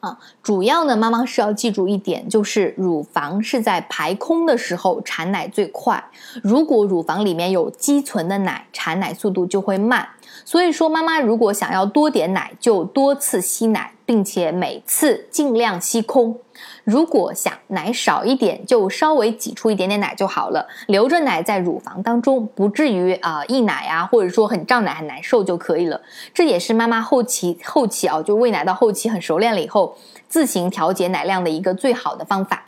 啊，主要呢，妈妈是要记住一点，就是乳房是在排空的时候产奶最快。如果乳房里面有积存的奶，产奶速度就会慢。所以说，妈妈如果想要多点奶，就多次吸奶，并且每次尽量吸空。如果想奶少一点，就稍微挤出一点点奶就好了，留着奶在乳房当中，不至于啊溢奶啊，或者说很胀奶很难受就可以了。这也是妈妈后期后期啊，就喂奶到后期很熟练了以后，自行调节奶量的一个最好的方法。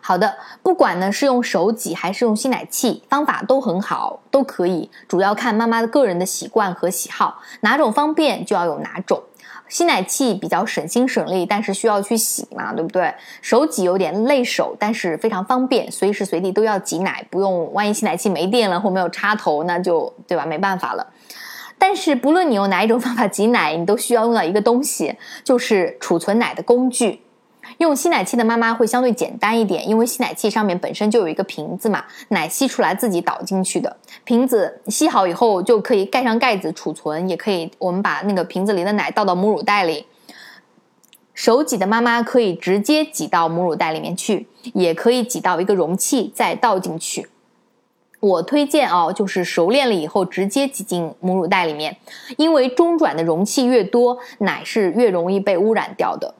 好的，不管呢是用手挤还是用吸奶器，方法都很好，都可以，主要看妈妈的个人的习惯和喜好，哪种方便就要有哪种。吸奶器比较省心省力，但是需要去洗嘛，对不对？手挤有点累手，但是非常方便，随时随地都要挤奶，不用万一吸奶器没电了或没有插头，那就对吧？没办法了。但是不论你用哪一种方法挤奶，你都需要用到一个东西，就是储存奶的工具。用吸奶器的妈妈会相对简单一点，因为吸奶器上面本身就有一个瓶子嘛，奶吸出来自己倒进去的。瓶子吸好以后就可以盖上盖子储存，也可以我们把那个瓶子里的奶倒到母乳袋里。手挤的妈妈可以直接挤到母乳袋里面去，也可以挤到一个容器再倒进去。我推荐哦，就是熟练了以后直接挤进母乳袋里面，因为中转的容器越多，奶是越容易被污染掉的。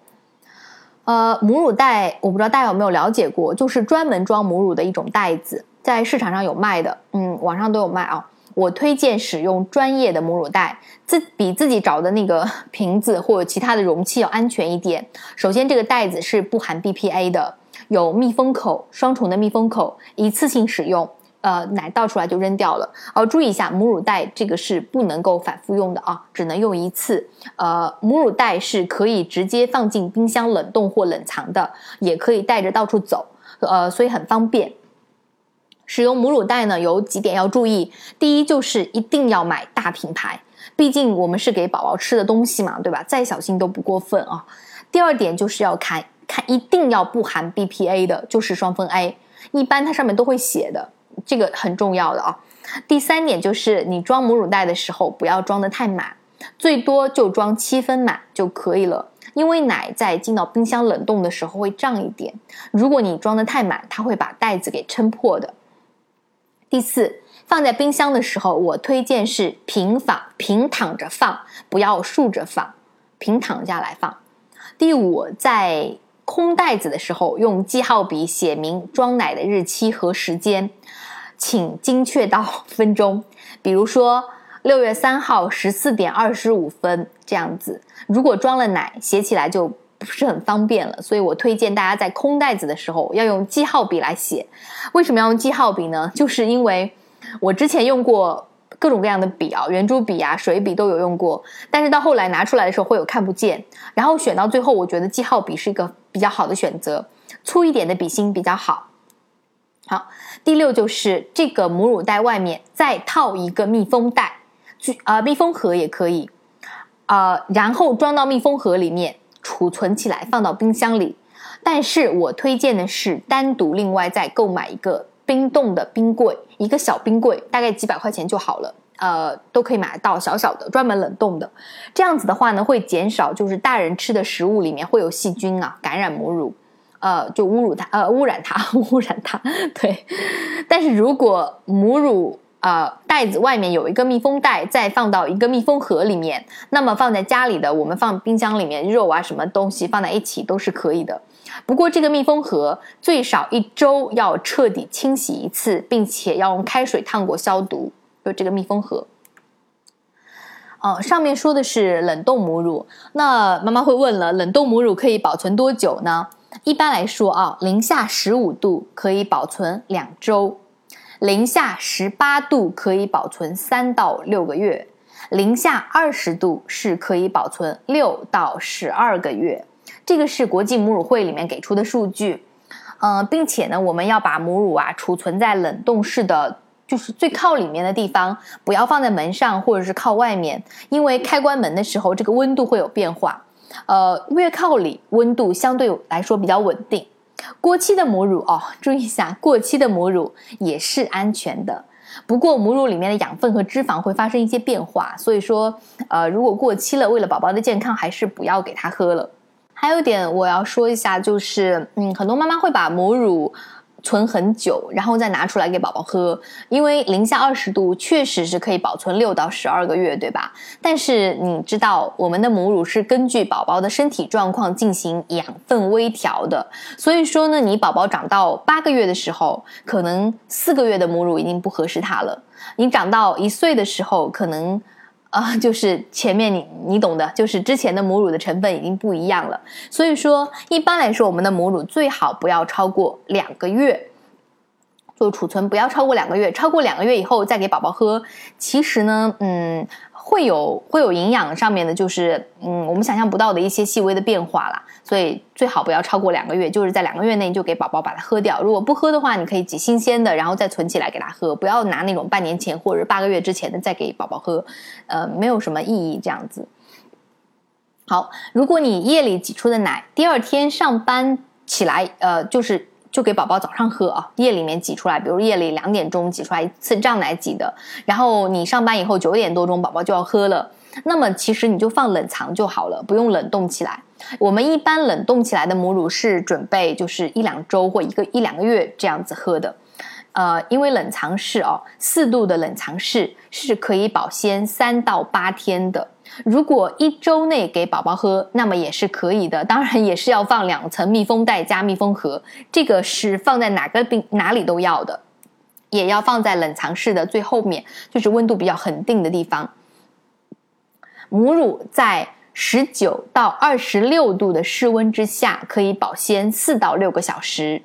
呃，母乳袋我不知道大家有没有了解过，就是专门装母乳的一种袋子，在市场上有卖的，嗯，网上都有卖啊。我推荐使用专业的母乳袋，自比自己找的那个 瓶子或者其他的容器要安全一点。首先，这个袋子是不含 BPA 的，有密封口，双重的密封口，一次性使用。呃，奶倒出来就扔掉了。哦，注意一下，母乳袋这个是不能够反复用的啊，只能用一次。呃，母乳袋是可以直接放进冰箱冷冻或冷藏的，也可以带着到处走。呃，所以很方便。使用母乳袋呢，有几点要注意。第一，就是一定要买大品牌，毕竟我们是给宝宝吃的东西嘛，对吧？再小心都不过分啊。第二点就是要看看，一定要不含 BPA 的，就是双酚 A，一般它上面都会写的。这个很重要的啊。第三点就是你装母乳袋的时候不要装的太满，最多就装七分满就可以了。因为奶在进到冰箱冷冻的时候会胀一点，如果你装的太满，它会把袋子给撑破的。第四，放在冰箱的时候，我推荐是平放、平躺着放，不要竖着放，平躺下来放。第五，在空袋子的时候，用记号笔写明装奶的日期和时间。请精确到分钟，比如说六月三号十四点二十五分这样子。如果装了奶，写起来就不是很方便了。所以我推荐大家在空袋子的时候要用记号笔来写。为什么要用记号笔呢？就是因为我之前用过各种各样的笔啊，圆珠笔啊、水笔都有用过，但是到后来拿出来的时候会有看不见。然后选到最后，我觉得记号笔是一个比较好的选择，粗一点的笔芯比较好。好，第六就是这个母乳袋外面再套一个密封袋，去啊密封盒也可以，呃，然后装到密封盒里面储存起来，放到冰箱里。但是我推荐的是单独另外再购买一个冰冻的冰柜，一个小冰柜，大概几百块钱就好了，呃，都可以买得到小小的专门冷冻的。这样子的话呢，会减少就是大人吃的食物里面会有细菌啊，感染母乳。呃，就侮辱它，呃，污染它，污染它，对。但是如果母乳呃袋子外面有一个密封袋，再放到一个密封盒里面，那么放在家里的，我们放冰箱里面肉啊什么东西放在一起都是可以的。不过这个密封盒最少一周要彻底清洗一次，并且要用开水烫过消毒。就这个密封盒。哦，上面说的是冷冻母乳，那妈妈会问了，冷冻母乳可以保存多久呢？一般来说啊，零下十五度可以保存两周，零下十八度可以保存三到六个月，零下二十度是可以保存六到十二个月。这个是国际母乳会里面给出的数据。嗯，并且呢，我们要把母乳啊储存在冷冻室的，就是最靠里面的地方，不要放在门上或者是靠外面，因为开关门的时候这个温度会有变化。呃，越靠里温度相对来说比较稳定。过期的母乳哦，注意一下，过期的母乳也是安全的。不过母乳里面的养分和脂肪会发生一些变化，所以说，呃，如果过期了，为了宝宝的健康，还是不要给他喝了。还有一点我要说一下，就是嗯，很多妈妈会把母乳。存很久，然后再拿出来给宝宝喝，因为零下二十度确实是可以保存六到十二个月，对吧？但是你知道，我们的母乳是根据宝宝的身体状况进行养分微调的，所以说呢，你宝宝长到八个月的时候，可能四个月的母乳已经不合适他了；你长到一岁的时候，可能。啊，就是前面你你懂的，就是之前的母乳的成分已经不一样了，所以说一般来说，我们的母乳最好不要超过两个月做储存，不要超过两个月，超过两个月以后再给宝宝喝，其实呢，嗯。会有会有营养上面的，就是嗯，我们想象不到的一些细微的变化啦。所以最好不要超过两个月，就是在两个月内就给宝宝把它喝掉。如果不喝的话，你可以挤新鲜的，然后再存起来给他喝，不要拿那种半年前或者八个月之前的再给宝宝喝，呃，没有什么意义这样子。好，如果你夜里挤出的奶，第二天上班起来，呃，就是。就给宝宝早上喝啊，夜里面挤出来，比如夜里两点钟挤出来一次胀奶挤的，然后你上班以后九点多钟宝宝就要喝了，那么其实你就放冷藏就好了，不用冷冻起来。我们一般冷冻起来的母乳是准备就是一两周或一个一两个月这样子喝的，呃，因为冷藏室哦，四度的冷藏室是可以保鲜三到八天的。如果一周内给宝宝喝，那么也是可以的。当然也是要放两层密封袋加密封盒，这个是放在哪个冰哪里都要的，也要放在冷藏室的最后面，就是温度比较恒定的地方。母乳在十九到二十六度的室温之下，可以保鲜四到六个小时。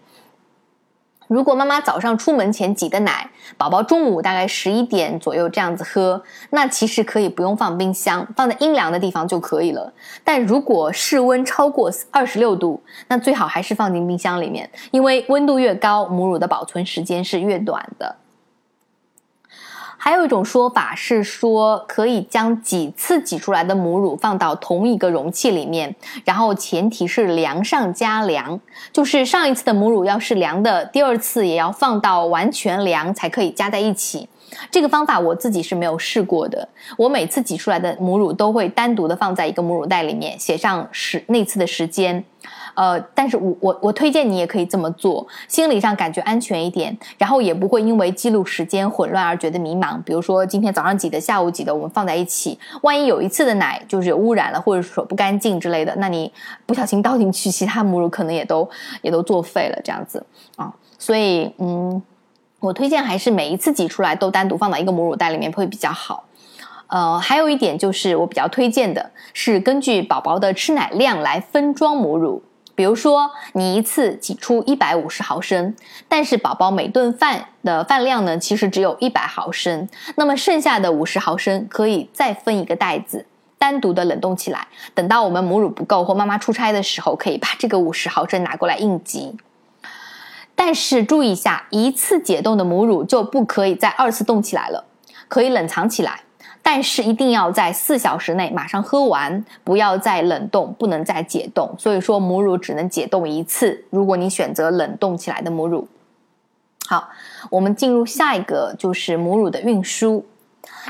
如果妈妈早上出门前挤的奶，宝宝中午大概十一点左右这样子喝，那其实可以不用放冰箱，放在阴凉的地方就可以了。但如果室温超过二十六度，那最好还是放进冰箱里面，因为温度越高，母乳的保存时间是越短的。还有一种说法是说，可以将几次挤出来的母乳放到同一个容器里面，然后前提是凉上加凉，就是上一次的母乳要是凉的，第二次也要放到完全凉才可以加在一起。这个方法我自己是没有试过的，我每次挤出来的母乳都会单独的放在一个母乳袋里面，写上时那次的时间。呃，但是我我我推荐你也可以这么做，心理上感觉安全一点，然后也不会因为记录时间混乱而觉得迷茫。比如说今天早上挤的，下午挤的，我们放在一起，万一有一次的奶就是有污染了，或者说不干净之类的，那你不小心倒进去，其他母乳可能也都也都作废了，这样子啊。所以嗯，我推荐还是每一次挤出来都单独放到一个母乳袋里面会比较好。呃，还有一点就是我比较推荐的是根据宝宝的吃奶量来分装母乳。比如说，你一次挤出一百五十毫升，但是宝宝每顿饭的饭量呢，其实只有一百毫升。那么剩下的五十毫升可以再分一个袋子，单独的冷冻起来。等到我们母乳不够或妈妈出差的时候，可以把这个五十毫升拿过来应急。但是注意一下，一次解冻的母乳就不可以再二次冻起来了，可以冷藏起来。但是一定要在四小时内马上喝完，不要再冷冻，不能再解冻。所以说母乳只能解冻一次。如果你选择冷冻起来的母乳，好，我们进入下一个就是母乳的运输。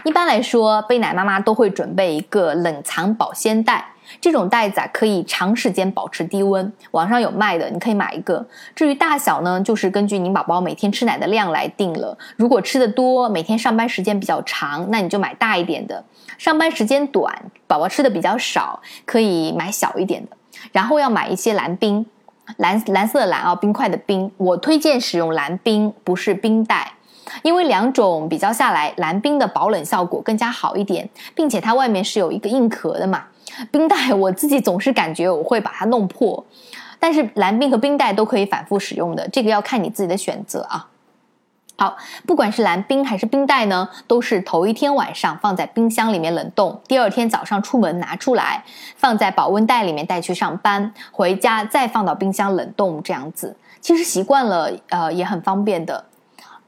一般来说，背奶妈妈都会准备一个冷藏保鲜袋。这种袋子啊，可以长时间保持低温，网上有卖的，你可以买一个。至于大小呢，就是根据您宝宝每天吃奶的量来定了。如果吃的多，每天上班时间比较长，那你就买大一点的；上班时间短，宝宝吃的比较少，可以买小一点的。然后要买一些蓝冰，蓝蓝色的蓝啊，冰块的冰。我推荐使用蓝冰，不是冰袋，因为两种比较下来，蓝冰的保冷效果更加好一点，并且它外面是有一个硬壳的嘛。冰袋我自己总是感觉我会把它弄破，但是蓝冰和冰袋都可以反复使用的，这个要看你自己的选择啊。好，不管是蓝冰还是冰袋呢，都是头一天晚上放在冰箱里面冷冻，第二天早上出门拿出来，放在保温袋里面带去上班，回家再放到冰箱冷冻这样子。其实习惯了，呃，也很方便的。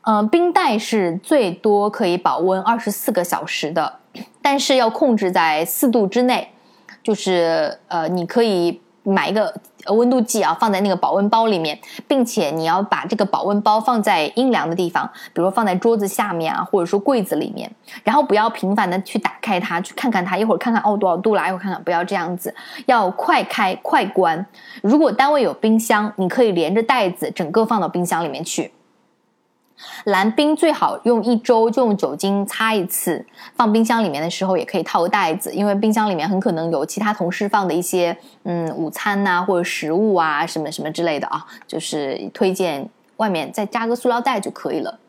嗯，冰袋是最多可以保温二十四个小时的，但是要控制在四度之内。就是呃，你可以买一个温度计啊放在那个保温包里面，并且你要把这个保温包放在阴凉的地方，比如放在桌子下面啊，或者说柜子里面，然后不要频繁的去打开它，去看看它，一会儿看看哦多少度啦，一会儿看看，不要这样子，要快开快关。如果单位有冰箱，你可以连着袋子整个放到冰箱里面去。蓝冰最好用一周就用酒精擦一次，放冰箱里面的时候也可以套个袋子，因为冰箱里面很可能有其他同事放的一些嗯午餐呐或者食物啊什么什么之类的啊，就是推荐外面再加个塑料袋就可以了。